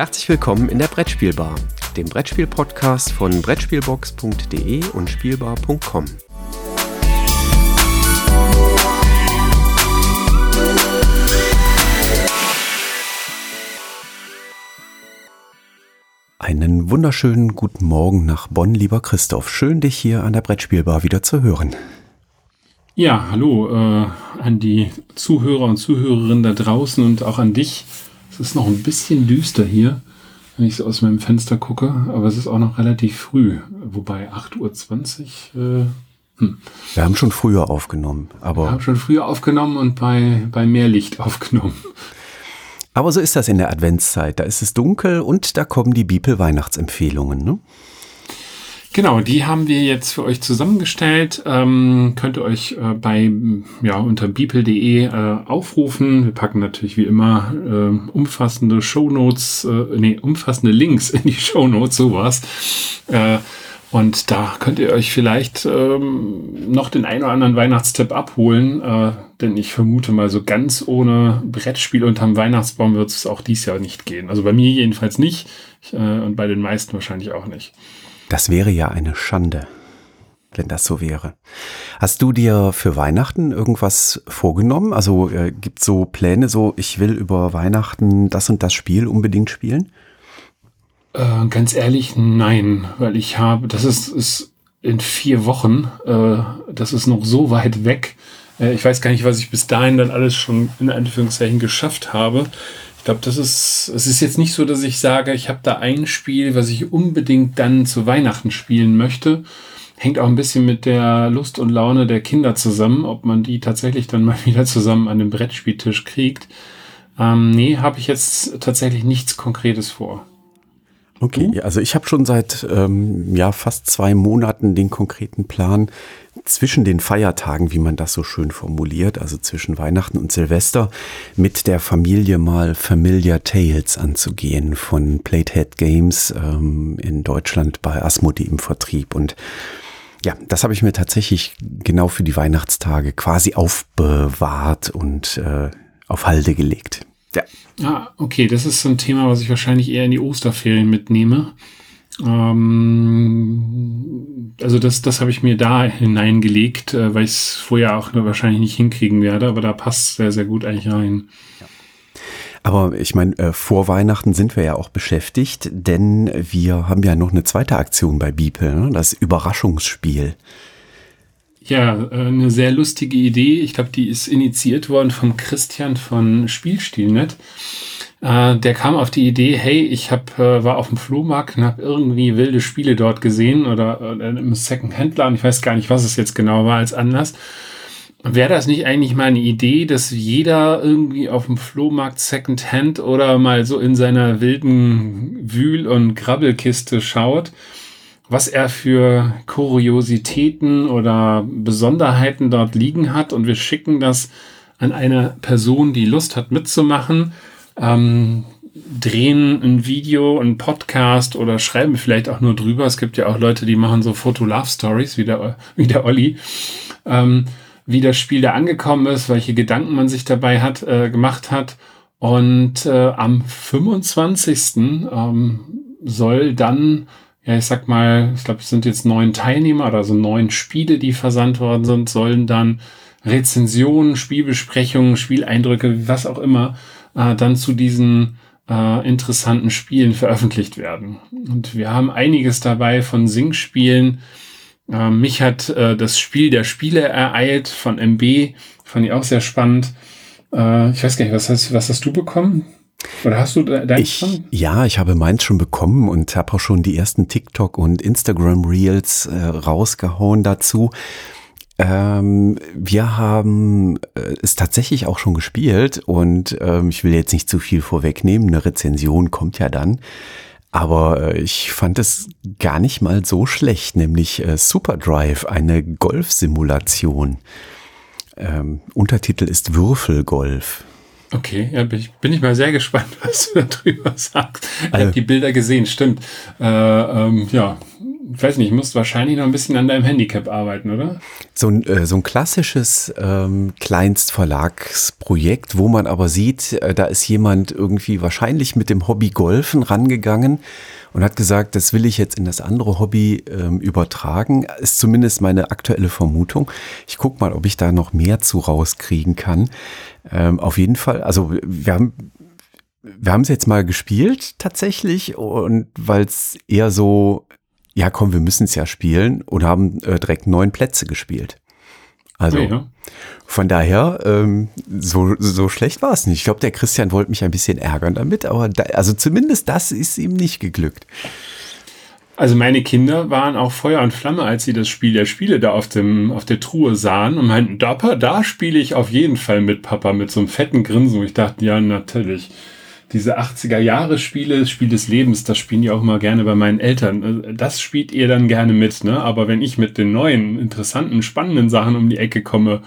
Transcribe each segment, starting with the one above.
Herzlich willkommen in der Brettspielbar, dem Brettspiel-Podcast von Brettspielbox.de und Spielbar.com. Einen wunderschönen guten Morgen nach Bonn, lieber Christoph. Schön, dich hier an der Brettspielbar wieder zu hören. Ja, hallo äh, an die Zuhörer und Zuhörerinnen da draußen und auch an dich. Es ist noch ein bisschen düster hier, wenn ich so aus meinem Fenster gucke, aber es ist auch noch relativ früh, wobei 8.20 Uhr. Äh, hm. Wir haben schon früher aufgenommen, aber. Wir haben schon früher aufgenommen und bei, bei mehr Licht aufgenommen. Aber so ist das in der Adventszeit. Da ist es dunkel und da kommen die Bibel-Weihnachtsempfehlungen. Ne? Genau, die haben wir jetzt für euch zusammengestellt. Ähm, könnt ihr euch äh, bei ja unter bibel.de äh, aufrufen. Wir packen natürlich wie immer äh, umfassende Shownotes, äh, nee, umfassende Links in die Shownotes, sowas. Äh, und da könnt ihr euch vielleicht ähm, noch den ein oder anderen Weihnachtstipp abholen, äh, denn ich vermute mal, so ganz ohne Brettspiel unterm Weihnachtsbaum wird es auch dies Jahr nicht gehen. Also bei mir jedenfalls nicht ich, äh, und bei den meisten wahrscheinlich auch nicht. Das wäre ja eine Schande, wenn das so wäre. Hast du dir für Weihnachten irgendwas vorgenommen? Also äh, gibt so Pläne, so ich will über Weihnachten das und das Spiel unbedingt spielen? Äh, ganz ehrlich, nein, weil ich habe, das ist, ist in vier Wochen, äh, das ist noch so weit weg. Äh, ich weiß gar nicht, was ich bis dahin dann alles schon in Anführungszeichen geschafft habe. Ich glaube, das ist, es ist jetzt nicht so, dass ich sage, ich habe da ein Spiel, was ich unbedingt dann zu Weihnachten spielen möchte. Hängt auch ein bisschen mit der Lust und Laune der Kinder zusammen, ob man die tatsächlich dann mal wieder zusammen an den Brettspieltisch kriegt. Ähm, nee, habe ich jetzt tatsächlich nichts Konkretes vor. Okay, also ich habe schon seit ähm, ja fast zwei Monaten den konkreten Plan zwischen den Feiertagen, wie man das so schön formuliert, also zwischen Weihnachten und Silvester, mit der Familie mal Familiar Tales anzugehen von Platehead Games ähm, in Deutschland bei Asmodee im Vertrieb und ja, das habe ich mir tatsächlich genau für die Weihnachtstage quasi aufbewahrt und äh, auf Halde gelegt. Ja. Ah, okay, das ist so ein Thema, was ich wahrscheinlich eher in die Osterferien mitnehme. Ähm, also das, das habe ich mir da hineingelegt, äh, weil ich es vorher auch wahrscheinlich nicht hinkriegen werde, aber da passt sehr, sehr gut eigentlich rein. Ja. Aber ich meine, äh, vor Weihnachten sind wir ja auch beschäftigt, denn wir haben ja noch eine zweite Aktion bei Beeple, ne? das Überraschungsspiel. Ja, äh, eine sehr lustige Idee. Ich glaube, die ist initiiert worden von Christian von Spielstilnet. Äh, der kam auf die Idee, hey, ich hab, äh, war auf dem Flohmarkt und habe irgendwie wilde Spiele dort gesehen oder, im Second-Hand-Laden. Ich weiß gar nicht, was es jetzt genau war als Anlass. Wäre das nicht eigentlich mal eine Idee, dass jeder irgendwie auf dem Flohmarkt Second-Hand oder mal so in seiner wilden Wühl- und Grabbelkiste schaut? Was er für Kuriositäten oder Besonderheiten dort liegen hat und wir schicken das an eine Person, die Lust hat mitzumachen, ähm, drehen ein Video, ein Podcast oder schreiben vielleicht auch nur drüber. Es gibt ja auch Leute, die machen so Foto-Love-Stories, wie der, wie der Olli, ähm, wie das Spiel da angekommen ist, welche Gedanken man sich dabei hat, äh, gemacht hat. Und äh, am 25. Ähm, soll dann ja, ich sag mal, ich glaube, es sind jetzt neun Teilnehmer oder so neun Spiele, die versandt worden sind, sollen dann Rezensionen, Spielbesprechungen, Spieleindrücke, was auch immer, äh, dann zu diesen äh, interessanten Spielen veröffentlicht werden. Und wir haben einiges dabei von Sing-Spielen. Äh, mich hat äh, das Spiel der Spiele ereilt von MB, fand ich auch sehr spannend. Äh, ich weiß gar nicht, was hast, was hast du bekommen? Oder hast du dein ich, schon? Ja, ich habe meins schon bekommen und habe auch schon die ersten TikTok und Instagram Reels äh, rausgehauen dazu. Ähm, wir haben äh, es tatsächlich auch schon gespielt und ähm, ich will jetzt nicht zu viel vorwegnehmen. Eine Rezension kommt ja dann. Aber äh, ich fand es gar nicht mal so schlecht, nämlich äh, Super Drive, eine Golfsimulation. Ähm, Untertitel ist Würfelgolf. Okay, ja, bin ich, bin ich mal sehr gespannt, was du darüber sagst. Ich also, habe die Bilder gesehen, stimmt. Äh, ähm, ja, ich weiß nicht, musst wahrscheinlich noch ein bisschen an deinem Handicap arbeiten, oder? So ein, äh, so ein klassisches ähm, Kleinstverlagsprojekt, wo man aber sieht, äh, da ist jemand irgendwie wahrscheinlich mit dem Hobby Golfen rangegangen und hat gesagt, das will ich jetzt in das andere Hobby ähm, übertragen. Ist zumindest meine aktuelle Vermutung. Ich gucke mal, ob ich da noch mehr zu rauskriegen kann. Ähm, auf jeden Fall, also wir haben wir haben es jetzt mal gespielt tatsächlich und weil es eher so, ja komm, wir müssen es ja spielen und haben äh, direkt neun Plätze gespielt. Also ja. Von daher, ähm, so, so schlecht war es nicht. Ich glaube, der Christian wollte mich ein bisschen ärgern damit, aber da, also zumindest das ist ihm nicht geglückt. Also meine Kinder waren auch Feuer und Flamme, als sie das Spiel der Spiele da auf, dem, auf der Truhe sahen und meinten, da, da spiele ich auf jeden Fall mit, Papa, mit so einem fetten Grinsen. Und ich dachte, ja, natürlich diese 80er-Jahre-Spiele, Spiel des Lebens, das spielen die auch mal gerne bei meinen Eltern. Das spielt ihr dann gerne mit, ne? Aber wenn ich mit den neuen, interessanten, spannenden Sachen um die Ecke komme,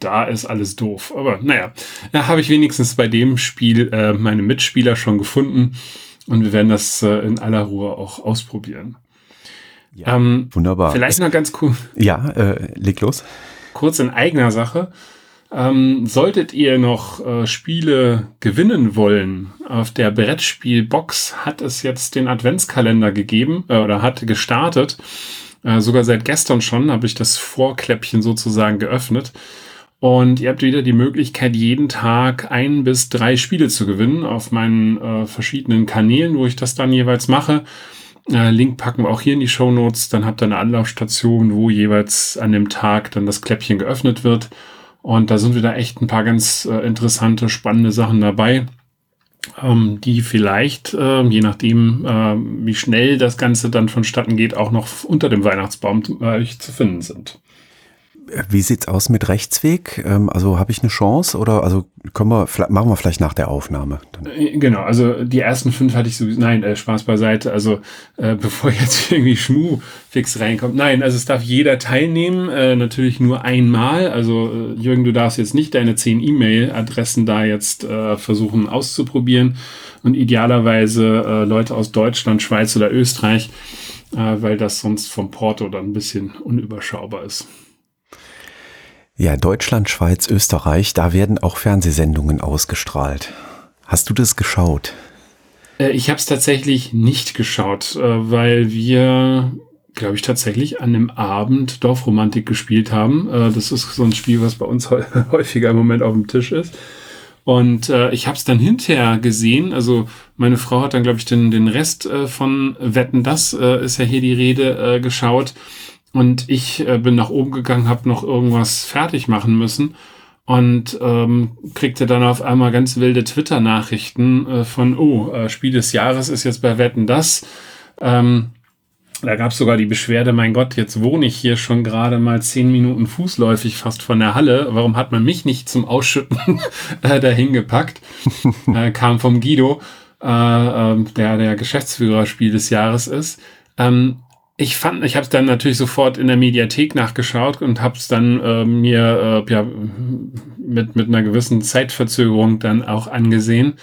da ist alles doof. Aber naja, da habe ich wenigstens bei dem Spiel äh, meine Mitspieler schon gefunden und wir werden das äh, in aller Ruhe auch ausprobieren. Ja, ähm, wunderbar. Vielleicht noch ganz cool. Ja, äh, leg los. Kurz in eigener Sache. Ähm, solltet ihr noch äh, Spiele gewinnen wollen, auf der Brettspielbox hat es jetzt den Adventskalender gegeben äh, oder hat gestartet. Äh, sogar seit gestern schon habe ich das Vorkläppchen sozusagen geöffnet. Und ihr habt wieder die Möglichkeit, jeden Tag ein bis drei Spiele zu gewinnen auf meinen äh, verschiedenen Kanälen, wo ich das dann jeweils mache. Äh, Link packen wir auch hier in die Show Notes. Dann habt ihr eine Anlaufstation, wo jeweils an dem Tag dann das Kläppchen geöffnet wird. Und da sind wieder echt ein paar ganz äh, interessante, spannende Sachen dabei, ähm, die vielleicht, äh, je nachdem, äh, wie schnell das Ganze dann vonstatten geht, auch noch unter dem Weihnachtsbaum äh, zu finden sind. Wie sieht's aus mit Rechtsweg? Ähm, also habe ich eine Chance oder also können wir machen wir vielleicht nach der Aufnahme? Dann. Äh, genau, also die ersten fünf hatte ich sowieso. Nein, äh, Spaß beiseite. Also äh, bevor jetzt irgendwie Schmu fix reinkommt. Nein, also es darf jeder teilnehmen. Äh, natürlich nur einmal. Also äh, Jürgen, du darfst jetzt nicht deine zehn E-Mail-Adressen da jetzt äh, versuchen auszuprobieren und idealerweise Leute aus Deutschland, Schweiz oder Österreich, weil das sonst vom Porto dann ein bisschen unüberschaubar ist. Ja, Deutschland, Schweiz, Österreich, da werden auch Fernsehsendungen ausgestrahlt. Hast du das geschaut? Äh, ich habe es tatsächlich nicht geschaut, äh, weil wir, glaube ich, tatsächlich an dem Abend Dorfromantik gespielt haben. Äh, das ist so ein Spiel, was bei uns häufiger im Moment auf dem Tisch ist. Und äh, ich habe es dann hinterher gesehen. Also meine Frau hat dann, glaube ich, den, den Rest äh, von Wetten, das äh, ist ja hier die Rede, äh, geschaut. Und ich äh, bin nach oben gegangen, habe noch irgendwas fertig machen müssen und ähm, kriegte dann auf einmal ganz wilde Twitter-Nachrichten äh, von, oh, äh, Spiel des Jahres ist jetzt bei Wetten das. Ähm, da gab es sogar die Beschwerde, mein Gott, jetzt wohne ich hier schon gerade mal zehn Minuten fußläufig fast von der Halle. Warum hat man mich nicht zum Ausschütten äh, dahin gepackt? äh, kam vom Guido, äh, äh, der der Geschäftsführer Spiel des Jahres ist. Ähm, ich fand, ich habe es dann natürlich sofort in der Mediathek nachgeschaut und habe es dann äh, mir äh, ja mit mit einer gewissen Zeitverzögerung dann auch angesehen.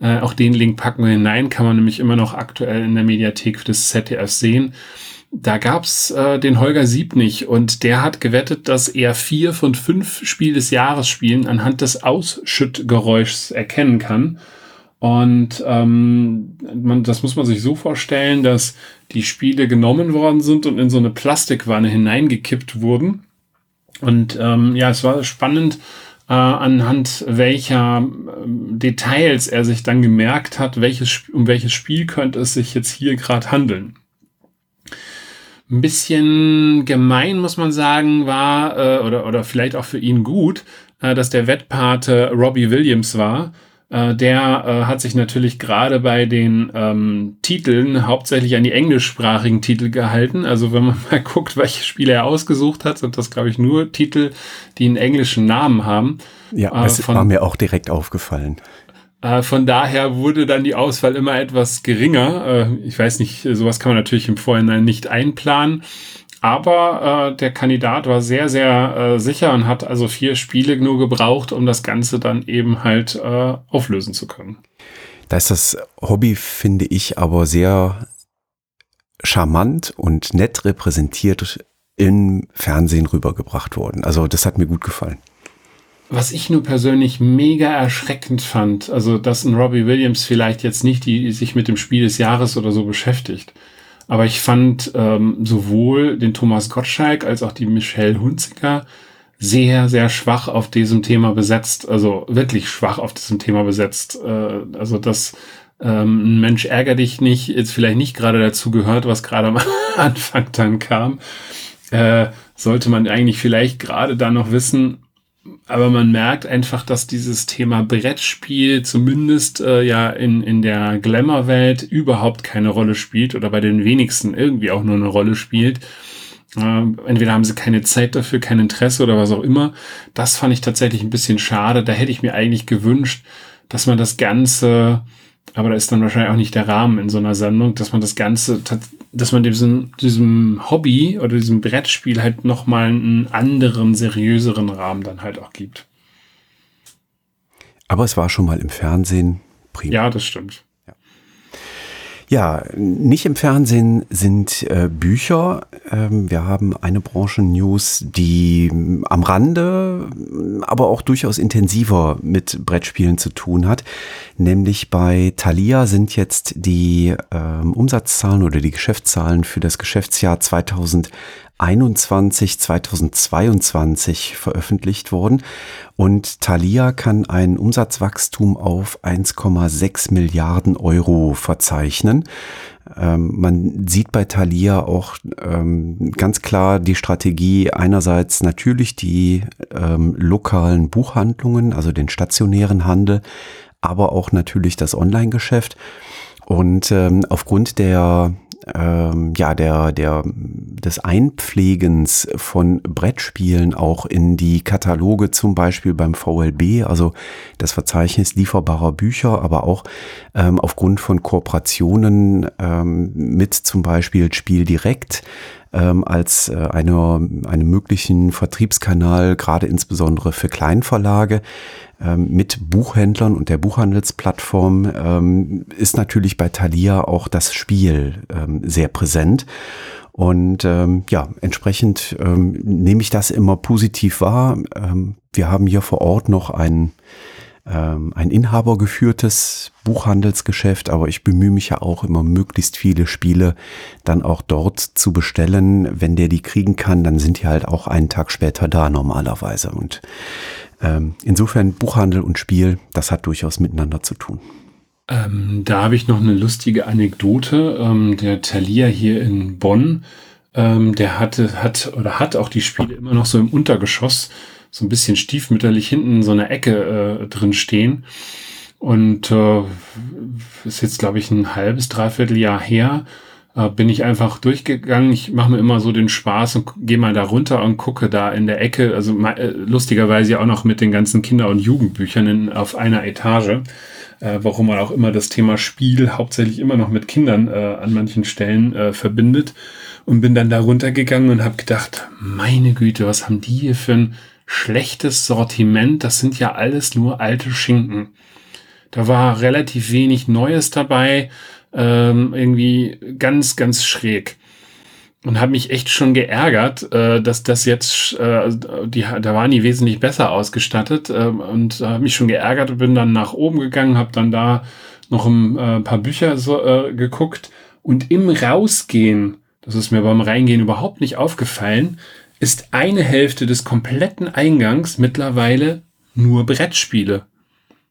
Äh, auch den Link packen wir hinein, kann man nämlich immer noch aktuell in der Mediathek des ZDF sehen. Da gab's äh, den Holger Siebnig und der hat gewettet, dass er vier von fünf Spiel des Jahres Spielen anhand des Ausschüttgeräuschs erkennen kann. Und ähm, man, das muss man sich so vorstellen, dass die Spiele genommen worden sind und in so eine Plastikwanne hineingekippt wurden. Und ähm, ja, es war spannend, äh, anhand welcher äh, Details er sich dann gemerkt hat, welches, um welches Spiel könnte es sich jetzt hier gerade handeln. Ein bisschen gemein, muss man sagen, war, äh, oder, oder vielleicht auch für ihn gut, äh, dass der Wettpate Robbie Williams war äh, der äh, hat sich natürlich gerade bei den ähm, Titeln hauptsächlich an die englischsprachigen Titel gehalten. Also wenn man mal guckt, welche Spiele er ausgesucht hat, sind das, glaube ich, nur Titel, die einen englischen Namen haben. Ja, das äh, von, war mir auch direkt aufgefallen. Äh, von daher wurde dann die Auswahl immer etwas geringer. Äh, ich weiß nicht, sowas kann man natürlich im Vorhinein nicht einplanen. Aber äh, der Kandidat war sehr, sehr äh, sicher und hat also vier Spiele nur gebraucht, um das Ganze dann eben halt äh, auflösen zu können. Da ist das Hobby, finde ich, aber sehr charmant und nett repräsentiert im Fernsehen rübergebracht worden. Also das hat mir gut gefallen. Was ich nur persönlich mega erschreckend fand, also dass ein Robbie Williams vielleicht jetzt nicht die, sich mit dem Spiel des Jahres oder so beschäftigt, aber ich fand ähm, sowohl den Thomas Gottschalk als auch die Michelle Hunziker sehr, sehr schwach auf diesem Thema besetzt. Also wirklich schwach auf diesem Thema besetzt. Äh, also dass ähm, Mensch ärger dich nicht, jetzt vielleicht nicht gerade dazu gehört, was gerade am Anfang dann kam. Äh, sollte man eigentlich vielleicht gerade da noch wissen, aber man merkt einfach, dass dieses Thema Brettspiel zumindest äh, ja in, in der Glamour-Welt überhaupt keine Rolle spielt oder bei den wenigsten irgendwie auch nur eine Rolle spielt. Äh, entweder haben sie keine Zeit dafür, kein Interesse oder was auch immer. Das fand ich tatsächlich ein bisschen schade. Da hätte ich mir eigentlich gewünscht, dass man das Ganze aber da ist dann wahrscheinlich auch nicht der Rahmen in so einer Sendung, dass man das Ganze, dass man diesem, diesem Hobby oder diesem Brettspiel halt nochmal einen anderen, seriöseren Rahmen dann halt auch gibt. Aber es war schon mal im Fernsehen prima. Ja, das stimmt. Ja, nicht im Fernsehen sind äh, Bücher. Ähm, wir haben eine Branchen-News, die ähm, am Rande, aber auch durchaus intensiver mit Brettspielen zu tun hat. Nämlich bei Thalia sind jetzt die ähm, Umsatzzahlen oder die Geschäftszahlen für das Geschäftsjahr 2000 2021, 2022 veröffentlicht worden und Thalia kann ein Umsatzwachstum auf 1,6 Milliarden Euro verzeichnen. Ähm, man sieht bei Thalia auch ähm, ganz klar die Strategie einerseits natürlich die ähm, lokalen Buchhandlungen, also den stationären Handel, aber auch natürlich das Online-Geschäft. Und ähm, aufgrund der ähm, ja, der, der, des Einpflegens von Brettspielen auch in die Kataloge, zum Beispiel beim VLB, also das Verzeichnis lieferbarer Bücher, aber auch ähm, aufgrund von Kooperationen ähm, mit zum Beispiel Spiel direkt ähm, als äh, eine, einen möglichen Vertriebskanal, gerade insbesondere für Kleinverlage ähm, mit Buchhändlern und der Buchhandelsplattform ähm, ist natürlich bei Thalia auch das Spiel ähm, sehr präsent. Und ähm, ja, entsprechend ähm, nehme ich das immer positiv wahr. Ähm, wir haben hier vor Ort noch ein ähm, ein inhabergeführtes Buchhandelsgeschäft, aber ich bemühe mich ja auch immer, möglichst viele Spiele dann auch dort zu bestellen. Wenn der die kriegen kann, dann sind die halt auch einen Tag später da normalerweise. Und ähm, insofern Buchhandel und Spiel, das hat durchaus miteinander zu tun. Ähm, da habe ich noch eine lustige Anekdote. Ähm, der Thalia hier in Bonn, ähm, der hatte, hat oder hat auch die Spiele immer noch so im Untergeschoss so ein bisschen stiefmütterlich hinten in so einer Ecke äh, drin stehen. Und äh, ist jetzt, glaube ich, ein halbes, dreiviertel Jahr her, äh, bin ich einfach durchgegangen. Ich mache mir immer so den Spaß und gehe mal da runter und gucke da in der Ecke, also äh, lustigerweise auch noch mit den ganzen Kinder- und Jugendbüchern in, auf einer Etage, äh, warum man auch immer das Thema Spiel hauptsächlich immer noch mit Kindern äh, an manchen Stellen äh, verbindet. Und bin dann da runtergegangen und habe gedacht, meine Güte, was haben die hier für ein schlechtes Sortiment. Das sind ja alles nur alte Schinken. Da war relativ wenig Neues dabei, ähm, irgendwie ganz, ganz schräg. Und habe mich echt schon geärgert, äh, dass das jetzt, äh, die, da waren die wesentlich besser ausgestattet äh, und habe mich schon geärgert und bin dann nach oben gegangen, habe dann da noch ein äh, paar Bücher so, äh, geguckt und im Rausgehen, das ist mir beim Reingehen überhaupt nicht aufgefallen, ist eine Hälfte des kompletten Eingangs mittlerweile nur Brettspiele.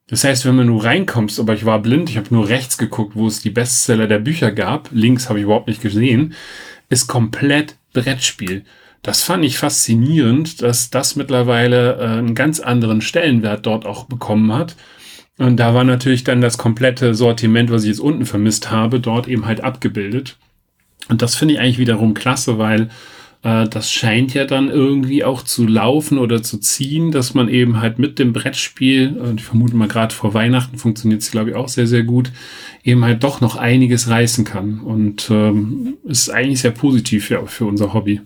Das heißt, wenn man nur reinkommst, aber ich war blind, ich habe nur rechts geguckt, wo es die Bestseller der Bücher gab, links habe ich überhaupt nicht gesehen, ist komplett Brettspiel. Das fand ich faszinierend, dass das mittlerweile äh, einen ganz anderen Stellenwert dort auch bekommen hat. Und da war natürlich dann das komplette Sortiment, was ich jetzt unten vermisst habe, dort eben halt abgebildet. Und das finde ich eigentlich wiederum klasse, weil äh, das scheint ja dann irgendwie auch zu laufen oder zu ziehen, dass man eben halt mit dem Brettspiel, und ich vermute mal gerade vor Weihnachten funktioniert es, glaube ich, auch sehr, sehr gut, eben halt doch noch einiges reißen kann. Und ähm, ist eigentlich sehr positiv für, für unser Hobby.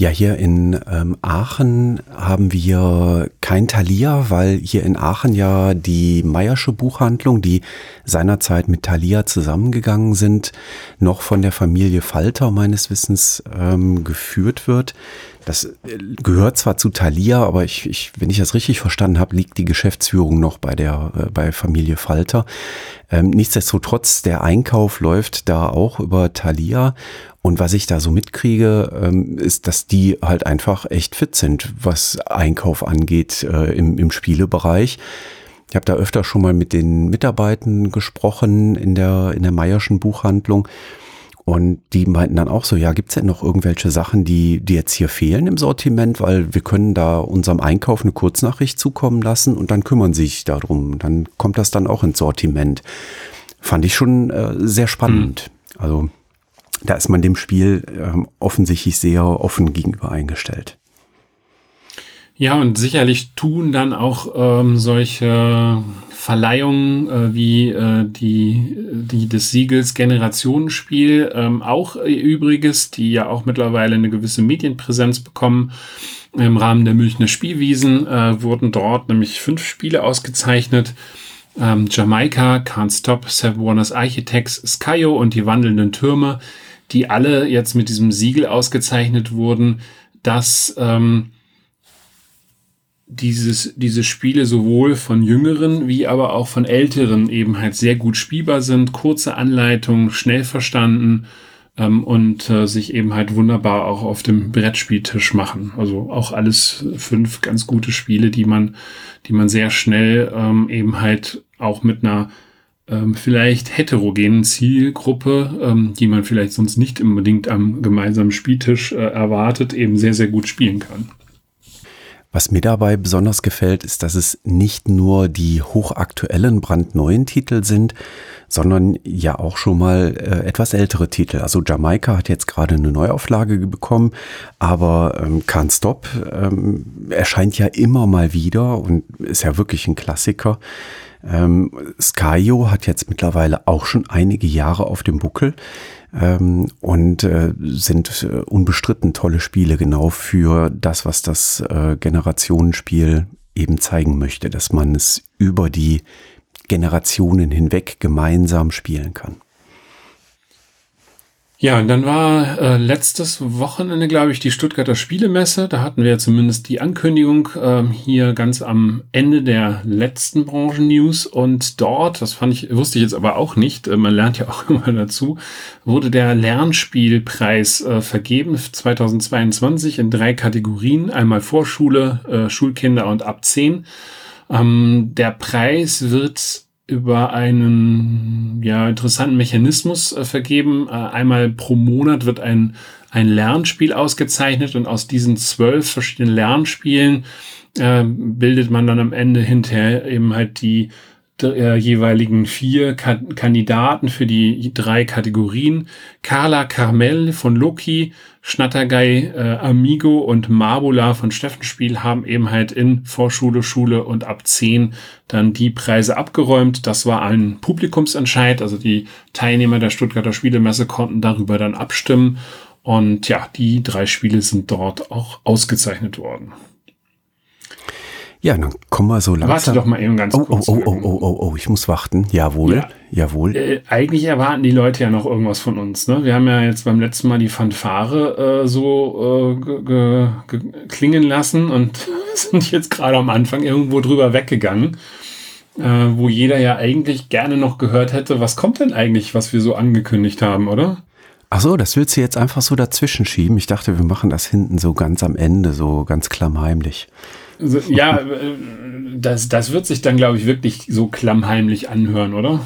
Ja, hier in ähm, Aachen haben wir kein Thalia, weil hier in Aachen ja die Meiersche Buchhandlung, die seinerzeit mit Thalia zusammengegangen sind, noch von der Familie Falter meines Wissens ähm, geführt wird. Das äh, gehört zwar zu Thalia, aber ich, ich, wenn ich das richtig verstanden habe, liegt die Geschäftsführung noch bei der äh, bei Familie Falter. Ähm, nichtsdestotrotz, der Einkauf läuft da auch über Thalia und was ich da so mitkriege, ähm, ist, dass die halt einfach echt fit sind, was Einkauf angeht äh, im, im Spielebereich. Ich habe da öfter schon mal mit den Mitarbeitern gesprochen in der, in der Meierschen Buchhandlung. Und die meinten dann auch so, ja, gibt's denn noch irgendwelche Sachen, die, die jetzt hier fehlen im Sortiment? Weil wir können da unserem Einkauf eine Kurznachricht zukommen lassen und dann kümmern sie sich darum. Dann kommt das dann auch ins Sortiment. Fand ich schon äh, sehr spannend. Mhm. Also da ist man dem Spiel äh, offensichtlich sehr offen gegenüber eingestellt. Ja, und sicherlich tun dann auch ähm, solche Verleihungen äh, wie äh, die, die des Siegels Generationenspiel ähm, auch übriges, die ja auch mittlerweile eine gewisse Medienpräsenz bekommen. Im Rahmen der Münchner Spielwiesen äh, wurden dort nämlich fünf Spiele ausgezeichnet. Ähm, Jamaika, Can't Stop, Seven Wonders Architects, Skyo und die wandelnden Türme die alle jetzt mit diesem Siegel ausgezeichnet wurden, dass ähm, dieses, diese Spiele sowohl von Jüngeren wie aber auch von Älteren eben halt sehr gut spielbar sind, kurze Anleitungen, schnell verstanden ähm, und äh, sich eben halt wunderbar auch auf dem Brettspieltisch machen. Also auch alles fünf ganz gute Spiele, die man, die man sehr schnell ähm, eben halt auch mit einer ähm, vielleicht heterogenen Zielgruppe, ähm, die man vielleicht sonst nicht unbedingt am gemeinsamen Spieltisch äh, erwartet, eben sehr, sehr gut spielen kann. Was mir dabei besonders gefällt, ist, dass es nicht nur die hochaktuellen, brandneuen Titel sind, sondern ja auch schon mal äh, etwas ältere Titel. Also Jamaika hat jetzt gerade eine Neuauflage bekommen, aber ähm, Can't Stop ähm, erscheint ja immer mal wieder und ist ja wirklich ein Klassiker. Ähm, Skyo hat jetzt mittlerweile auch schon einige Jahre auf dem Buckel ähm, und äh, sind äh, unbestritten tolle Spiele genau für das, was das äh, Generationenspiel eben zeigen möchte, dass man es über die Generationen hinweg gemeinsam spielen kann. Ja, und dann war äh, letztes Wochenende, glaube ich, die Stuttgarter Spielemesse. Da hatten wir zumindest die Ankündigung äh, hier ganz am Ende der letzten Branchen-News. Und dort, das fand ich, wusste ich jetzt aber auch nicht, äh, man lernt ja auch immer dazu, wurde der Lernspielpreis äh, vergeben 2022 in drei Kategorien. Einmal Vorschule, äh, Schulkinder und ab 10. Ähm, der Preis wird über einen ja, interessanten Mechanismus äh, vergeben. Äh, einmal pro Monat wird ein, ein Lernspiel ausgezeichnet und aus diesen zwölf verschiedenen Lernspielen äh, bildet man dann am Ende hinterher eben halt die äh, jeweiligen vier Ka Kandidaten für die drei Kategorien. Carla Carmel von Loki, Schnattergei äh, Amigo und Marbula von Steffenspiel haben eben halt in Vorschule, Schule und ab 10 dann die Preise abgeräumt. Das war ein Publikumsentscheid, also die Teilnehmer der Stuttgarter Spielemesse konnten darüber dann abstimmen. Und ja, die drei Spiele sind dort auch ausgezeichnet worden. Ja, dann kommen wir so langsam. Warte doch mal eben ganz oh, kurz. Oh, oh, oh, oh, oh, oh, ich muss warten. Jawohl, ja. jawohl. Äh, eigentlich erwarten die Leute ja noch irgendwas von uns. Ne? Wir haben ja jetzt beim letzten Mal die Fanfare äh, so äh, klingen lassen und sind jetzt gerade am Anfang irgendwo drüber weggegangen, äh, wo jeder ja eigentlich gerne noch gehört hätte, was kommt denn eigentlich, was wir so angekündigt haben, oder? Ach so, das willst du jetzt einfach so dazwischen schieben? Ich dachte, wir machen das hinten so ganz am Ende, so ganz klammheimlich. Also, ja, äh, das, das wird sich dann, glaube ich, wirklich so klammheimlich anhören, oder?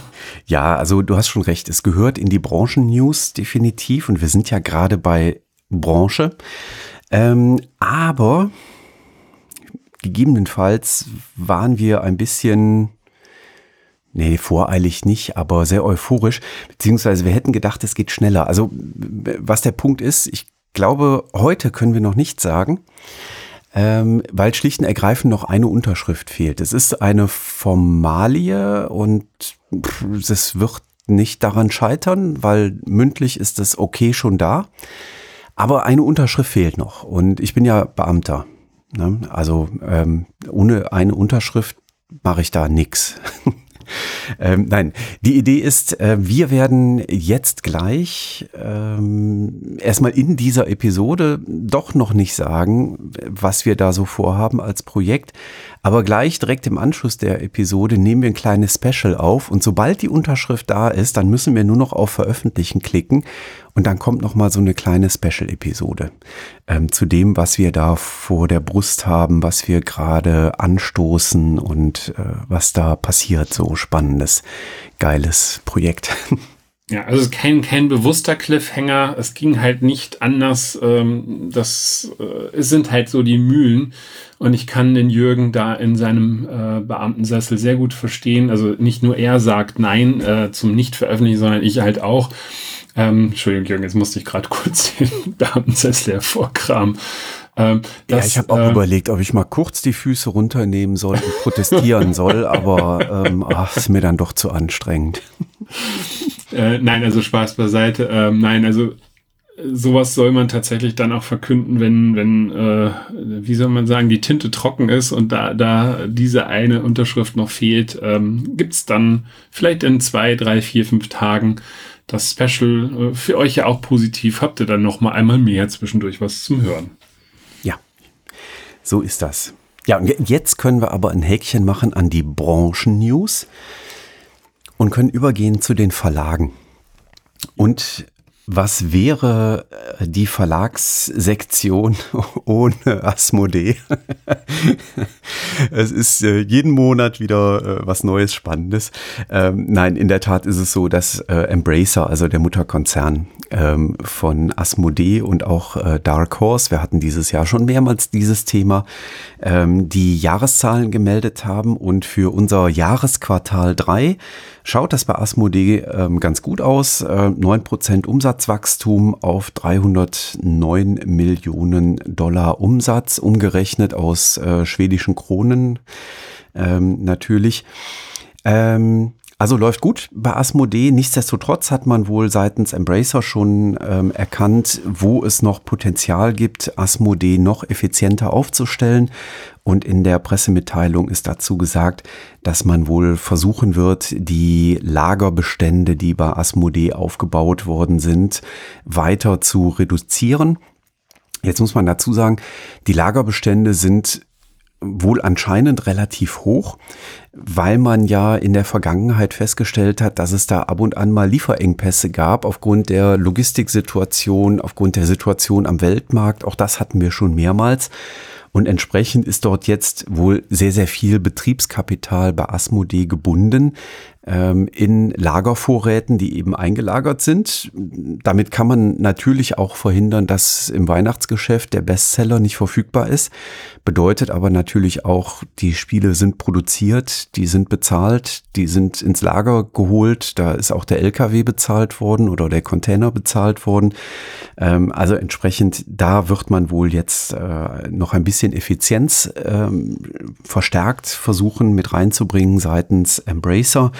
Ja, also du hast schon recht. Es gehört in die Branchen-News definitiv und wir sind ja gerade bei Branche. Ähm, aber gegebenenfalls waren wir ein bisschen, nee, voreilig nicht, aber sehr euphorisch, beziehungsweise wir hätten gedacht, es geht schneller. Also was der Punkt ist, ich glaube, heute können wir noch nicht sagen ähm, weil schlicht und ergreifend noch eine Unterschrift fehlt. Es ist eine Formalie und es wird nicht daran scheitern, weil mündlich ist das okay schon da. Aber eine Unterschrift fehlt noch und ich bin ja Beamter. Ne? Also ähm, ohne eine Unterschrift mache ich da nix. ähm, nein, die Idee ist, äh, wir werden jetzt gleich ähm, erstmal in dieser Episode doch noch nicht sagen, was wir da so vorhaben als Projekt, aber gleich direkt im Anschluss der Episode nehmen wir ein kleines Special auf und sobald die Unterschrift da ist, dann müssen wir nur noch auf Veröffentlichen klicken und dann kommt noch mal so eine kleine Special-Episode ähm, zu dem, was wir da vor der Brust haben, was wir gerade anstoßen und äh, was da passiert. So spannendes, geiles Projekt. Ja, also kein, kein bewusster Cliffhanger. Es ging halt nicht anders. Ähm, das äh, es sind halt so die Mühlen. Und ich kann den Jürgen da in seinem äh, Beamtensessel sehr gut verstehen. Also nicht nur er sagt Nein äh, zum Nicht-Veröffentlichen, sondern ich halt auch. Ähm, Entschuldigung, Jürgen, jetzt musste ich gerade kurz den Beamtensessel hervorkramen. Ähm, das, ja, ich habe auch äh, überlegt, ob ich mal kurz die Füße runternehmen soll und protestieren soll, aber ähm, ach, ist mir dann doch zu anstrengend. Äh, nein, also Spaß beiseite. Ähm, nein, also sowas soll man tatsächlich dann auch verkünden, wenn, wenn, äh, wie soll man sagen, die Tinte trocken ist und da, da diese eine Unterschrift noch fehlt, ähm, gibt dann vielleicht in zwei, drei, vier, fünf Tagen das Special. Äh, für euch ja auch positiv. Habt ihr dann noch mal einmal mehr zwischendurch was zum Hören? Ja, so ist das. Ja, und jetzt können wir aber ein Häkchen machen an die Branchen-News und können übergehen zu den Verlagen. Und was wäre äh, die Verlagssektion ohne Asmodee? es ist äh, jeden Monat wieder äh, was Neues, Spannendes. Ähm, nein, in der Tat ist es so, dass Embracer, also der Mutterkonzern ähm, von Asmodee und auch Dark Horse, wir hatten dieses Jahr schon mehrmals dieses Thema, ähm, die Jahreszahlen gemeldet haben und für unser Jahresquartal 3 schaut das bei Asmodee ähm, ganz gut aus. Äh, 9% Umsatzwachstum auf 309 Millionen Dollar Umsatz, umgerechnet aus äh, schwedischen Kronen ähm, natürlich. Ähm, also läuft gut bei Asmodee. Nichtsdestotrotz hat man wohl seitens Embracer schon ähm, erkannt, wo es noch Potenzial gibt, Asmodee noch effizienter aufzustellen. Und in der Pressemitteilung ist dazu gesagt, dass man wohl versuchen wird, die Lagerbestände, die bei Asmodee aufgebaut worden sind, weiter zu reduzieren. Jetzt muss man dazu sagen, die Lagerbestände sind wohl anscheinend relativ hoch, weil man ja in der Vergangenheit festgestellt hat, dass es da ab und an mal Lieferengpässe gab aufgrund der Logistiksituation, aufgrund der Situation am Weltmarkt. Auch das hatten wir schon mehrmals. Und entsprechend ist dort jetzt wohl sehr, sehr viel Betriebskapital bei Asmodee gebunden in Lagervorräten, die eben eingelagert sind. Damit kann man natürlich auch verhindern, dass im Weihnachtsgeschäft der Bestseller nicht verfügbar ist. Bedeutet aber natürlich auch, die Spiele sind produziert, die sind bezahlt, die sind ins Lager geholt, da ist auch der LKW bezahlt worden oder der Container bezahlt worden. Ähm, also entsprechend, da wird man wohl jetzt äh, noch ein bisschen Effizienz ähm, verstärkt versuchen mit reinzubringen seitens Embracer.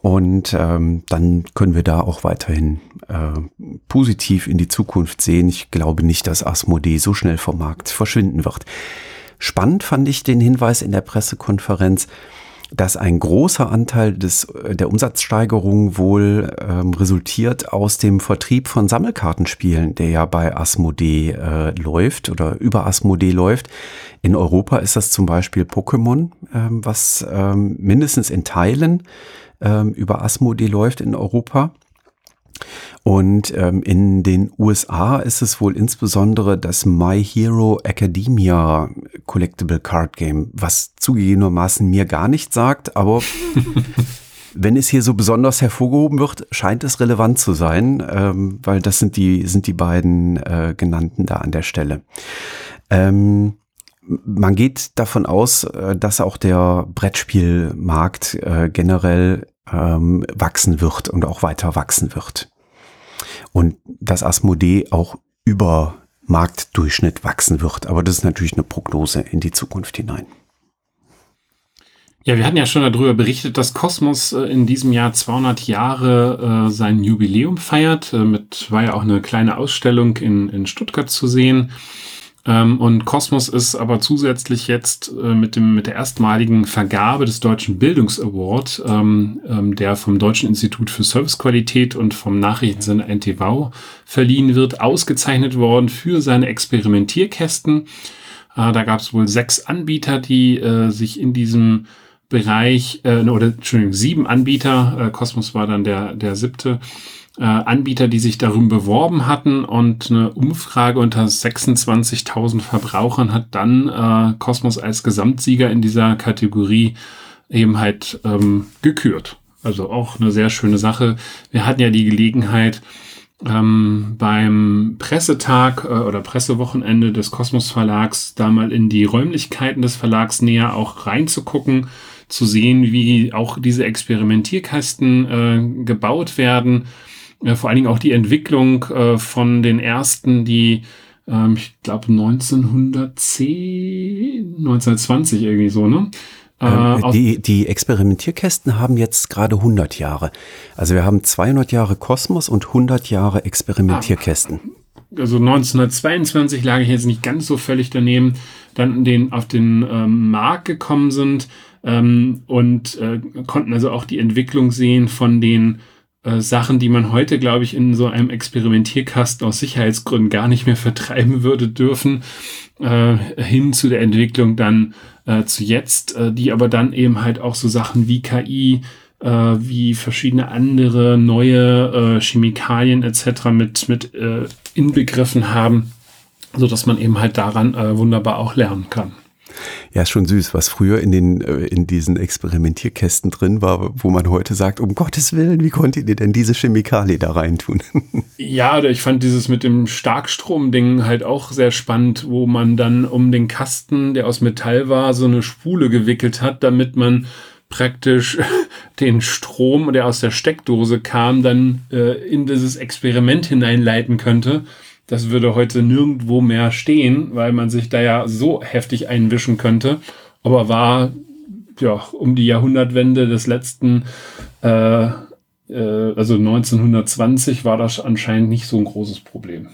Und ähm, dann können wir da auch weiterhin äh, positiv in die Zukunft sehen. Ich glaube nicht, dass Asmodee so schnell vom Markt verschwinden wird. Spannend fand ich den Hinweis in der Pressekonferenz, dass ein großer Anteil des, der Umsatzsteigerung wohl ähm, resultiert aus dem Vertrieb von Sammelkartenspielen, der ja bei Asmodee äh, läuft oder über Asmodee läuft. In Europa ist das zum Beispiel Pokémon, ähm, was ähm, mindestens in Teilen ähm, über Asmodee läuft in Europa. Und ähm, in den USA ist es wohl insbesondere das My Hero Academia Collectible Card Game, was zugegebenermaßen mir gar nichts sagt, aber wenn es hier so besonders hervorgehoben wird, scheint es relevant zu sein, ähm, weil das sind die, sind die beiden äh, genannten da an der Stelle. Ähm, man geht davon aus, äh, dass auch der Brettspielmarkt äh, generell ähm, wachsen wird und auch weiter wachsen wird. Und dass Asmodee auch über Marktdurchschnitt wachsen wird. Aber das ist natürlich eine Prognose in die Zukunft hinein. Ja, wir hatten ja schon darüber berichtet, dass Kosmos äh, in diesem Jahr 200 Jahre äh, sein Jubiläum feiert. Mit war ja auch eine kleine Ausstellung in, in Stuttgart zu sehen. Ähm, und Kosmos ist aber zusätzlich jetzt äh, mit dem mit der erstmaligen Vergabe des Deutschen Bildungsaward, ähm, ähm, der vom Deutschen Institut für Servicequalität und vom Nachrichtensender NTV verliehen wird, ausgezeichnet worden für seine Experimentierkästen. Äh, da gab es wohl sechs Anbieter, die äh, sich in diesem Bereich, äh, oder Entschuldigung, sieben Anbieter, äh, Cosmos war dann der, der siebte, äh, Anbieter, die sich darum beworben hatten und eine Umfrage unter 26.000 Verbrauchern hat dann äh, Cosmos als Gesamtsieger in dieser Kategorie eben halt ähm, gekürt. Also auch eine sehr schöne Sache. Wir hatten ja die Gelegenheit, ähm, beim Pressetag äh, oder Pressewochenende des Kosmos Verlags da mal in die Räumlichkeiten des Verlags näher auch reinzugucken zu sehen, wie auch diese Experimentierkasten äh, gebaut werden. Äh, vor allen Dingen auch die Entwicklung äh, von den ersten, die ähm, ich glaube 1910, 1920 irgendwie so, ne? Ähm, äh, die, die Experimentierkästen haben jetzt gerade 100 Jahre. Also wir haben 200 Jahre Kosmos und 100 Jahre Experimentierkästen. Also 1922 lag ich jetzt nicht ganz so völlig daneben, dann den, auf den ähm, Markt gekommen sind ähm, und äh, konnten also auch die Entwicklung sehen von den äh, Sachen, die man heute, glaube ich, in so einem Experimentierkasten aus Sicherheitsgründen gar nicht mehr vertreiben würde dürfen, äh, hin zu der Entwicklung dann äh, zu jetzt, äh, die aber dann eben halt auch so Sachen wie KI, äh, wie verschiedene andere neue Chemikalien etc. mit, mit inbegriffen haben, so dass man eben halt daran wunderbar auch lernen kann. Ja, ist schon süß, was früher in den äh, in diesen Experimentierkästen drin war, wo man heute sagt, um Gottes Willen, wie konntet ihr denn diese Chemikalie da reintun? ja, ich fand dieses mit dem Starkstrom-Ding halt auch sehr spannend, wo man dann um den Kasten, der aus Metall war, so eine Spule gewickelt hat, damit man praktisch den Strom, der aus der Steckdose kam, dann äh, in dieses Experiment hineinleiten könnte. Das würde heute nirgendwo mehr stehen, weil man sich da ja so heftig einwischen könnte. Aber war ja um die Jahrhundertwende des letzten, äh, äh, also 1920, war das anscheinend nicht so ein großes Problem.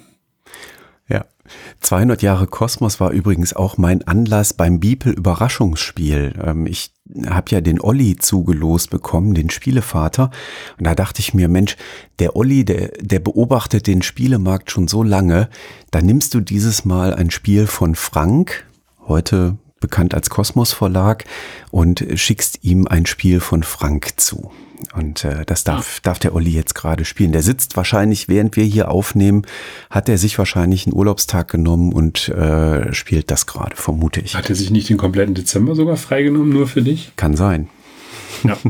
200 Jahre Kosmos war übrigens auch mein Anlass beim Beeple Überraschungsspiel. Ähm, ich habe ja den Olli zugelost bekommen, den Spielevater. Und da dachte ich mir, Mensch, der Olli, der, der beobachtet den Spielemarkt schon so lange. Da nimmst du dieses Mal ein Spiel von Frank, heute bekannt als Kosmos Verlag, und schickst ihm ein Spiel von Frank zu. Und äh, das darf, darf der Olli jetzt gerade spielen. Der sitzt wahrscheinlich, während wir hier aufnehmen, hat er sich wahrscheinlich einen Urlaubstag genommen und äh, spielt das gerade, vermute ich. Hat er sich nicht den kompletten Dezember sogar freigenommen, nur für dich? Kann sein. Ja.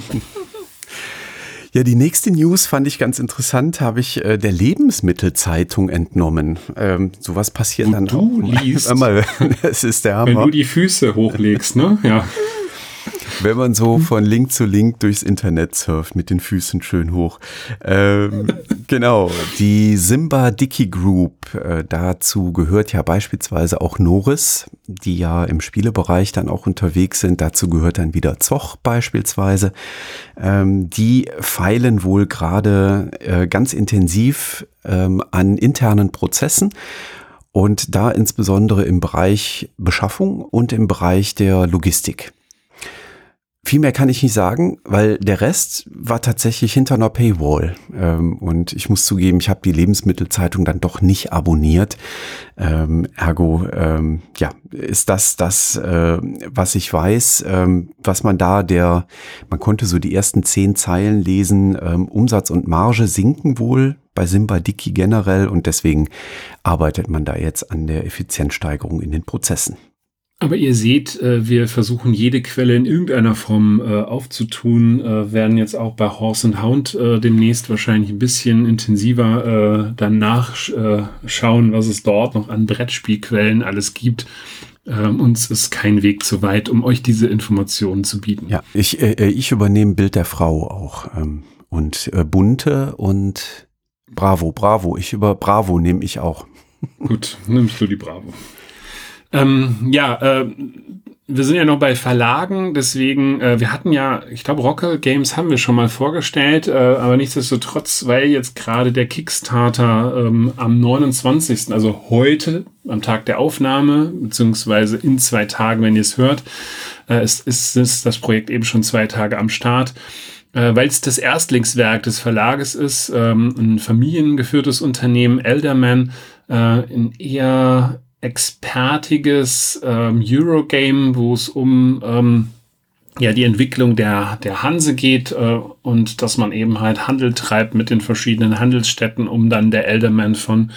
Ja, die nächste News fand ich ganz interessant, habe ich äh, der Lebensmittelzeitung entnommen. Ähm, sowas passiert Und dann du auch. liest. Einmal, das ist der Hammer. Wenn du die Füße hochlegst, ne? Ja. Wenn man so von Link zu Link durchs Internet surft, mit den Füßen schön hoch. Ähm, genau, die Simba Dicky Group, äh, dazu gehört ja beispielsweise auch Norris, die ja im Spielebereich dann auch unterwegs sind. Dazu gehört dann wieder Zoch beispielsweise. Ähm, die feilen wohl gerade äh, ganz intensiv ähm, an internen Prozessen. Und da insbesondere im Bereich Beschaffung und im Bereich der Logistik. Viel mehr kann ich nicht sagen, weil der Rest war tatsächlich hinter einer Paywall. Ähm, und ich muss zugeben, ich habe die Lebensmittelzeitung dann doch nicht abonniert. Ähm, ergo, ähm, ja, ist das das, äh, was ich weiß, ähm, was man da der, man konnte so die ersten zehn Zeilen lesen, ähm, Umsatz und Marge sinken wohl bei Simba Dicky generell und deswegen arbeitet man da jetzt an der Effizienzsteigerung in den Prozessen. Aber ihr seht, äh, wir versuchen jede Quelle in irgendeiner Form äh, aufzutun, äh, werden jetzt auch bei Horse and Hound demnächst wahrscheinlich ein bisschen intensiver dann nachschauen, was es dort noch an Brettspielquellen alles gibt. Ähm, uns ist kein Weg zu weit, um euch diese Informationen zu bieten. Ja, ich, ich übernehme Bild der Frau auch. Ähm, und Bunte und Bravo, Bravo. Ich über Bravo nehme ich auch. Gut, nimmst du die Bravo. Ähm, ja, äh, wir sind ja noch bei Verlagen, deswegen, äh, wir hatten ja, ich glaube, Rockel Games haben wir schon mal vorgestellt, äh, aber nichtsdestotrotz, weil jetzt gerade der Kickstarter ähm, am 29., also heute, am Tag der Aufnahme, beziehungsweise in zwei Tagen, wenn ihr es hört, äh, ist, ist, ist das Projekt eben schon zwei Tage am Start. Äh, weil es das Erstlingswerk des Verlages ist, ähm, ein familiengeführtes Unternehmen, Elderman, äh, ein eher expertiges ähm, Eurogame, wo es um ähm, ja die Entwicklung der der Hanse geht äh, und dass man eben halt Handel treibt mit den verschiedenen Handelsstädten, um dann der Elderman von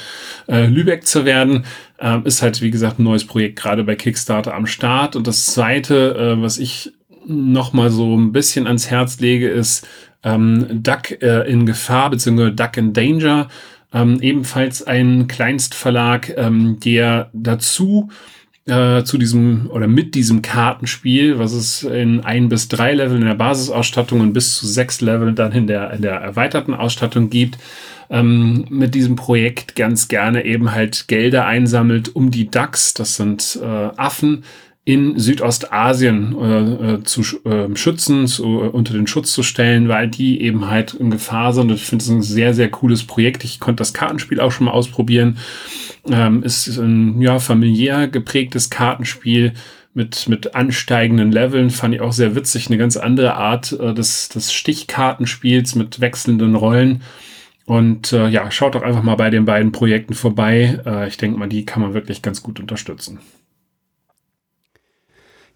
äh, Lübeck zu werden, äh, ist halt wie gesagt ein neues Projekt gerade bei Kickstarter am Start. Und das zweite, äh, was ich noch mal so ein bisschen ans Herz lege, ist ähm, Duck äh, in Gefahr bzw. Duck in Danger ähm, ebenfalls ein Kleinstverlag, ähm, der dazu äh, zu diesem oder mit diesem Kartenspiel, was es in ein bis drei Leveln in der Basisausstattung und bis zu sechs Leveln dann in der, in der erweiterten Ausstattung gibt, ähm, mit diesem Projekt ganz gerne eben halt Gelder einsammelt, um die Ducks, das sind äh, Affen, in Südostasien äh, äh, zu äh, schützen, zu, äh, unter den Schutz zu stellen, weil die eben halt in Gefahr sind. Und ich finde es ein sehr, sehr cooles Projekt. Ich konnte das Kartenspiel auch schon mal ausprobieren. Ähm, ist ein ja, familiär geprägtes Kartenspiel mit, mit ansteigenden Leveln. Fand ich auch sehr witzig. Eine ganz andere Art äh, des, des Stichkartenspiels mit wechselnden Rollen. Und äh, ja, schaut doch einfach mal bei den beiden Projekten vorbei. Ich denke mal, die kann man wirklich ganz gut unterstützen.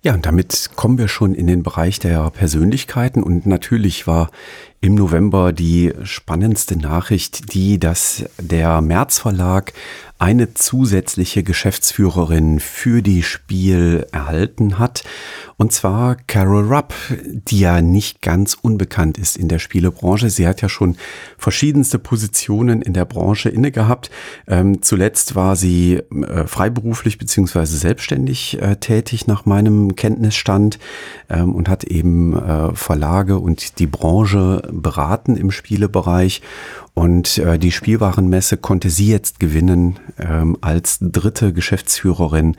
Ja, und damit kommen wir schon in den Bereich der Persönlichkeiten. Und natürlich war im November die spannendste Nachricht die, dass der März Verlag eine zusätzliche Geschäftsführerin für die Spiel erhalten hat. Und zwar Carol Rupp, die ja nicht ganz unbekannt ist in der Spielebranche. Sie hat ja schon verschiedenste Positionen in der Branche inne gehabt. Ähm, zuletzt war sie äh, freiberuflich beziehungsweise selbstständig äh, tätig nach meinem Kenntnisstand ähm, und hat eben äh, Verlage und die Branche beraten im Spielebereich. Und äh, die Spielwarenmesse konnte sie jetzt gewinnen, ähm, als dritte Geschäftsführerin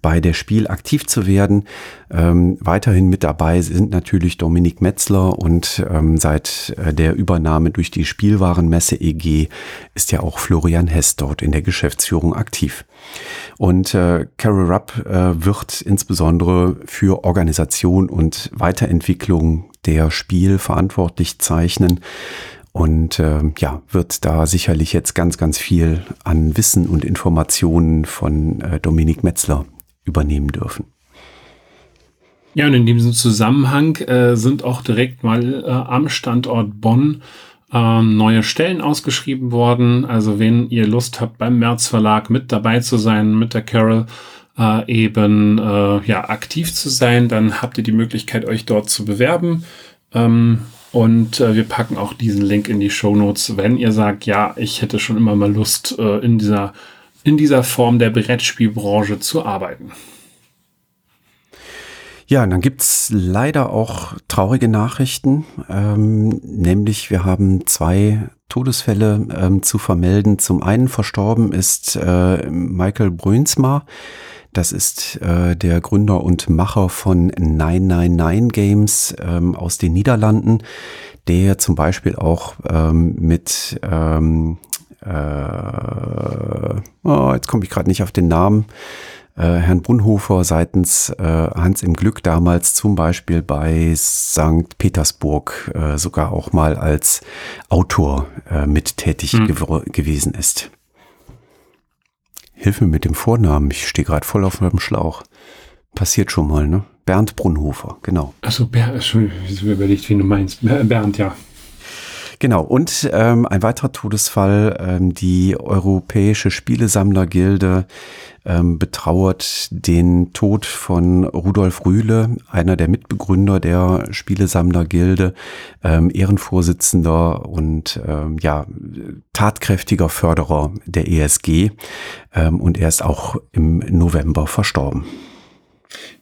bei der Spiel aktiv zu werden. Ähm, weiterhin mit dabei sind natürlich Dominik Metzler und ähm, seit äh, der Übernahme durch die Spielwarenmesse EG ist ja auch Florian Hess dort in der Geschäftsführung aktiv. Und äh, Carol Rupp äh, wird insbesondere für Organisation und Weiterentwicklung der Spiel verantwortlich zeichnen und äh, ja, wird da sicherlich jetzt ganz, ganz viel an Wissen und Informationen von äh, Dominik Metzler übernehmen dürfen. Ja, und in diesem Zusammenhang äh, sind auch direkt mal äh, am Standort Bonn ähm, neue Stellen ausgeschrieben worden. Also wenn ihr Lust habt, beim März Verlag mit dabei zu sein, mit der Carol äh, eben äh, ja aktiv zu sein, dann habt ihr die Möglichkeit, euch dort zu bewerben. Ähm, und äh, wir packen auch diesen Link in die Show Notes, wenn ihr sagt, ja, ich hätte schon immer mal Lust, äh, in, dieser, in dieser Form der Brettspielbranche zu arbeiten. Ja, und dann gibt's leider auch traurige Nachrichten, ähm, nämlich wir haben zwei Todesfälle ähm, zu vermelden. Zum einen verstorben ist äh, Michael Brünsma, das ist äh, der Gründer und Macher von 999 Games ähm, aus den Niederlanden, der zum Beispiel auch ähm, mit, ähm, äh, oh, jetzt komme ich gerade nicht auf den Namen, äh, Herrn Brunhofer seitens äh, Hans im Glück damals zum Beispiel bei St. Petersburg äh, sogar auch mal als Autor äh, mit tätig hm. gew gewesen ist. Hilf mir mit dem Vornamen, ich stehe gerade voll auf meinem Schlauch. Passiert schon mal, ne? Bernd Brunhofer, genau. Achso, Bernd, Entschuldigung, ich habe überlegt, wie du meinst. Bernd, ja. Genau, und ähm, ein weiterer Todesfall, ähm, die Europäische Spielesammlergilde ähm, betrauert den Tod von Rudolf Rühle, einer der Mitbegründer der Spielesammlergilde, ähm, Ehrenvorsitzender und ähm, ja, tatkräftiger Förderer der ESG. Ähm, und er ist auch im November verstorben.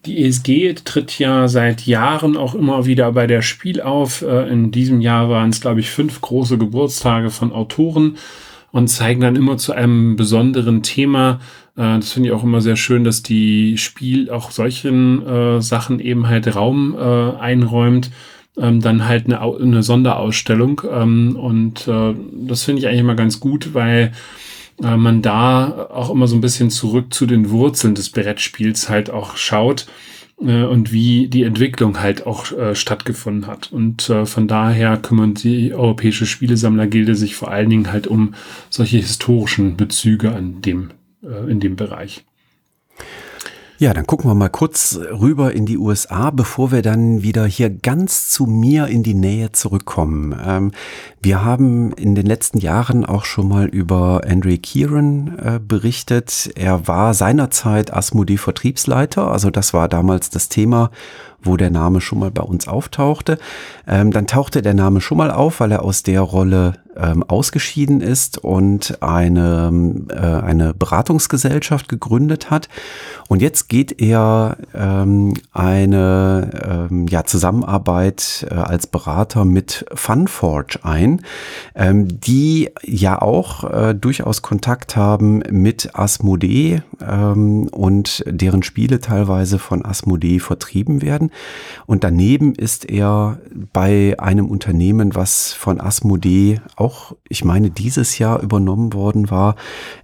Die ESG tritt ja seit Jahren auch immer wieder bei der Spiel auf. Äh, in diesem Jahr waren es, glaube ich, fünf große Geburtstage von Autoren und zeigen dann immer zu einem besonderen Thema Äh, das finde ich auch immer sehr schön, dass die Spiel auch solchen äh, Sachen eben halt Raum einräumt. Ähm, dann halt eine, Sonderausstellung. Ähm, und das finde ich eigentlich immer ganz gut, weil äh, man da auch immer so ein bisschen zurück zu den Wurzeln des Brettspiels halt auch schaut äh, und wie die Entwicklung halt auch äh, stattgefunden hat. Und äh, von daher kümmert die Europäische Spielesammlergilde sich vor allen Dingen halt um solche historischen Bezüge an dem, äh, in dem Bereich. Ja, dann gucken wir mal kurz rüber in die USA, bevor wir dann wieder hier ganz zu mir in die Nähe zurückkommen. Ähm, wir haben in den letzten Jahren auch schon mal über Andre Kieran äh, berichtet. Er war seinerzeit Asmodee Vertriebsleiter, also das war damals das Thema wo der Name schon mal bei uns auftauchte. Ähm, dann tauchte der Name schon mal auf, weil er aus der Rolle ähm, ausgeschieden ist und eine, äh, eine Beratungsgesellschaft gegründet hat. Und jetzt geht er ähm, eine ähm, ja, Zusammenarbeit äh, als Berater mit Funforge ein, ähm, die ja auch äh, durchaus Kontakt haben mit Asmodee ähm, und deren Spiele teilweise von Asmodee vertrieben werden. Und daneben ist er bei einem Unternehmen, was von Asmodee auch, ich meine, dieses Jahr übernommen worden war,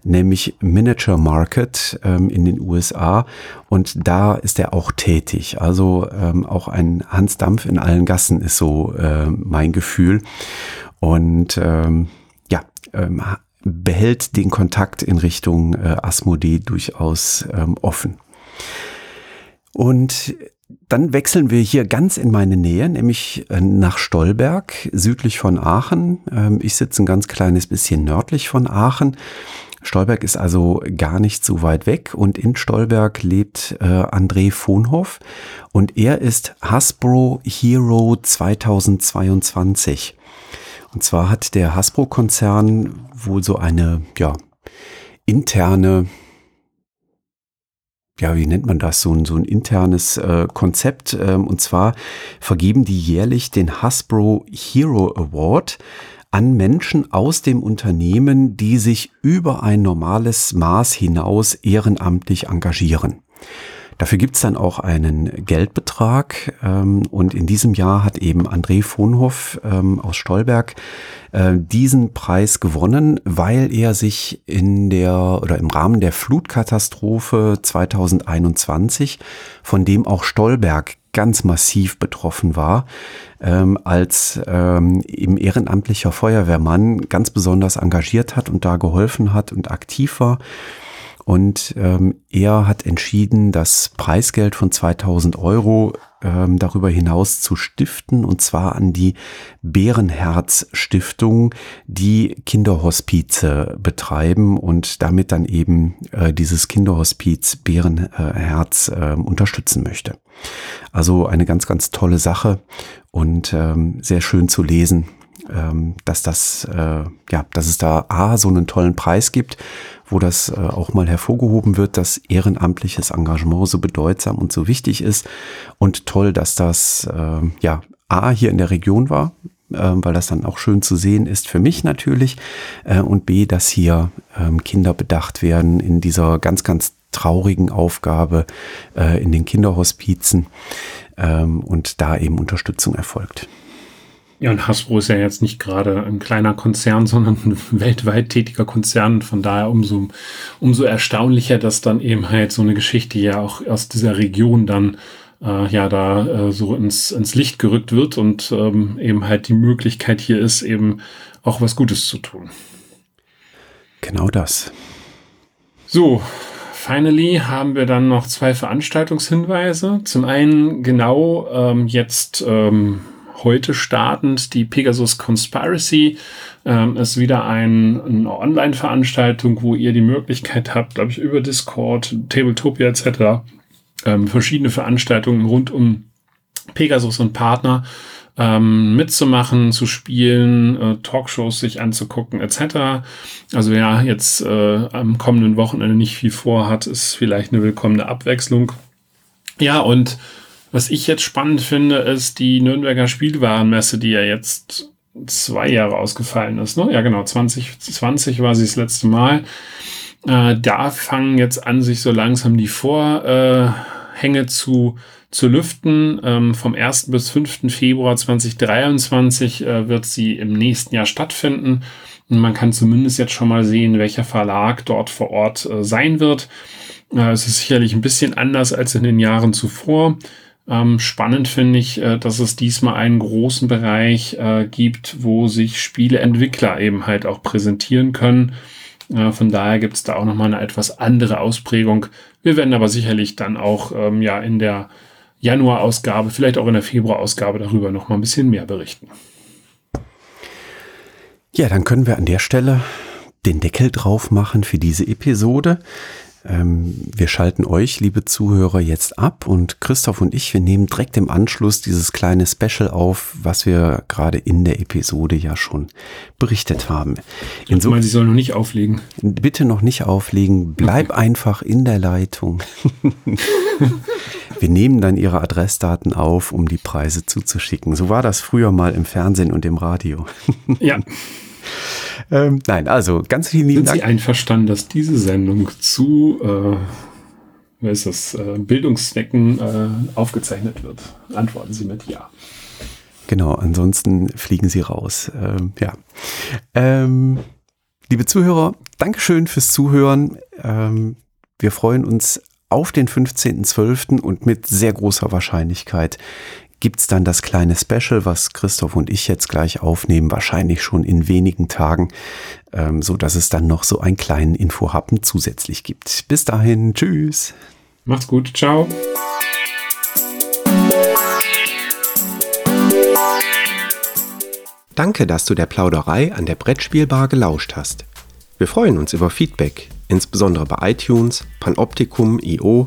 nämlich Miniature Market ähm, in den USA. Und da ist er auch tätig. Also ähm, auch ein Hans Dampf in allen Gassen ist so äh, mein Gefühl. Und ähm, ja, ähm, behält den Kontakt in Richtung äh, Asmodee durchaus ähm, offen. Und dann wechseln wir hier ganz in meine Nähe, nämlich äh, nach Stolberg, südlich von Aachen. Ähm, ich sitze ein ganz kleines bisschen nördlich von Aachen. Stolberg ist also gar nicht so weit weg und in Stolberg lebt äh, André Vonhoff und er ist Hasbro Hero 2022. Und zwar hat der Hasbro-Konzern wohl so eine ja, interne ja, wie nennt man das, so ein, so ein internes äh, Konzept. Ähm, und zwar vergeben die jährlich den Hasbro Hero Award an Menschen aus dem Unternehmen, die sich über ein normales Maß hinaus ehrenamtlich engagieren. Dafür gibt's dann auch einen Geldbetrag ähm, und in diesem Jahr hat eben André Vonhoff ähm, aus Stolberg äh, diesen Preis gewonnen, weil er sich in der oder im Rahmen der Flutkatastrophe 2021, von dem auch Stolberg ganz massiv betroffen war, ähm, als ähm, eben ehrenamtlicher Feuerwehrmann ganz besonders engagiert hat und da geholfen hat und aktiv war. Und ähm, er hat entschieden, das Preisgeld von 2000 Euro ähm, darüber hinaus zu stiften, und zwar an die Bärenherz Stiftung, die Kinderhospize betreiben und damit dann eben äh, dieses Kinderhospiz Bärenherz äh, unterstützen möchte. Also eine ganz, ganz tolle Sache und ähm, sehr schön zu lesen, ähm, dass das, äh, ja, dass es da A, so einen tollen Preis gibt wo das äh, auch mal hervorgehoben wird, dass ehrenamtliches Engagement so bedeutsam und so wichtig ist. Und toll, dass das äh, ja A hier in der Region war, äh, weil das dann auch schön zu sehen ist für mich natürlich. Äh, und B, dass hier ähm, Kinder bedacht werden in dieser ganz, ganz traurigen Aufgabe äh, in den Kinderhospizen ähm, und da eben Unterstützung erfolgt. Ja, und Hasbro ist ja jetzt nicht gerade ein kleiner Konzern, sondern ein weltweit tätiger Konzern. Von daher umso, umso erstaunlicher, dass dann eben halt so eine Geschichte ja auch aus dieser Region dann äh, ja da äh, so ins, ins Licht gerückt wird und ähm, eben halt die Möglichkeit hier ist, eben auch was Gutes zu tun. Genau das. So, finally haben wir dann noch zwei Veranstaltungshinweise. Zum einen genau ähm, jetzt ähm, heute startend die Pegasus Conspiracy. Ähm, ist wieder ein, eine Online-Veranstaltung, wo ihr die Möglichkeit habt, glaube ich, über Discord, Tabletopia etc. Ähm, verschiedene Veranstaltungen rund um Pegasus und Partner ähm, mitzumachen, zu spielen, äh, Talkshows sich anzugucken etc. Also wer jetzt äh, am kommenden Wochenende nicht viel vorhat, ist vielleicht eine willkommene Abwechslung. Ja, und was ich jetzt spannend finde, ist die Nürnberger Spielwarenmesse, die ja jetzt zwei Jahre ausgefallen ist. Ne? Ja, genau, 2020 war sie das letzte Mal. Äh, da fangen jetzt an, sich so langsam die Vorhänge zu, zu lüften. Ähm, vom 1. bis 5. Februar 2023 äh, wird sie im nächsten Jahr stattfinden. Und man kann zumindest jetzt schon mal sehen, welcher Verlag dort vor Ort äh, sein wird. Äh, es ist sicherlich ein bisschen anders als in den Jahren zuvor. Ähm, spannend finde ich, äh, dass es diesmal einen großen Bereich äh, gibt, wo sich Spieleentwickler eben halt auch präsentieren können. Äh, von daher gibt es da auch nochmal eine etwas andere Ausprägung. Wir werden aber sicherlich dann auch ähm, ja in der Januar-Ausgabe, vielleicht auch in der Februar-Ausgabe darüber nochmal ein bisschen mehr berichten. Ja, dann können wir an der Stelle den Deckel drauf machen für diese Episode. Ähm, wir schalten euch, liebe Zuhörer, jetzt ab und Christoph und ich, wir nehmen direkt im Anschluss dieses kleine Special auf, was wir gerade in der Episode ja schon berichtet haben. Insofern, Sie sollen noch nicht auflegen. Bitte noch nicht auflegen, bleib einfach in der Leitung. wir nehmen dann Ihre Adressdaten auf, um die Preise zuzuschicken. So war das früher mal im Fernsehen und im Radio. ja. Ähm, nein, also ganz vielen lieben Sind Dank. Sie einverstanden, dass diese Sendung zu äh, wer ist das, äh, Bildungszwecken äh, aufgezeichnet wird? Antworten Sie mit Ja. Genau, ansonsten fliegen Sie raus. Ähm, ja. Ähm, liebe Zuhörer, Dankeschön fürs Zuhören. Ähm, wir freuen uns auf den 15.12. und mit sehr großer Wahrscheinlichkeit gibt's dann das kleine Special, was Christoph und ich jetzt gleich aufnehmen, wahrscheinlich schon in wenigen Tagen, ähm, so dass es dann noch so einen kleinen Infohappen zusätzlich gibt. Bis dahin, tschüss. Macht's gut, ciao. Danke, dass du der Plauderei an der Brettspielbar gelauscht hast. Wir freuen uns über Feedback, insbesondere bei iTunes, Panoptikum, IO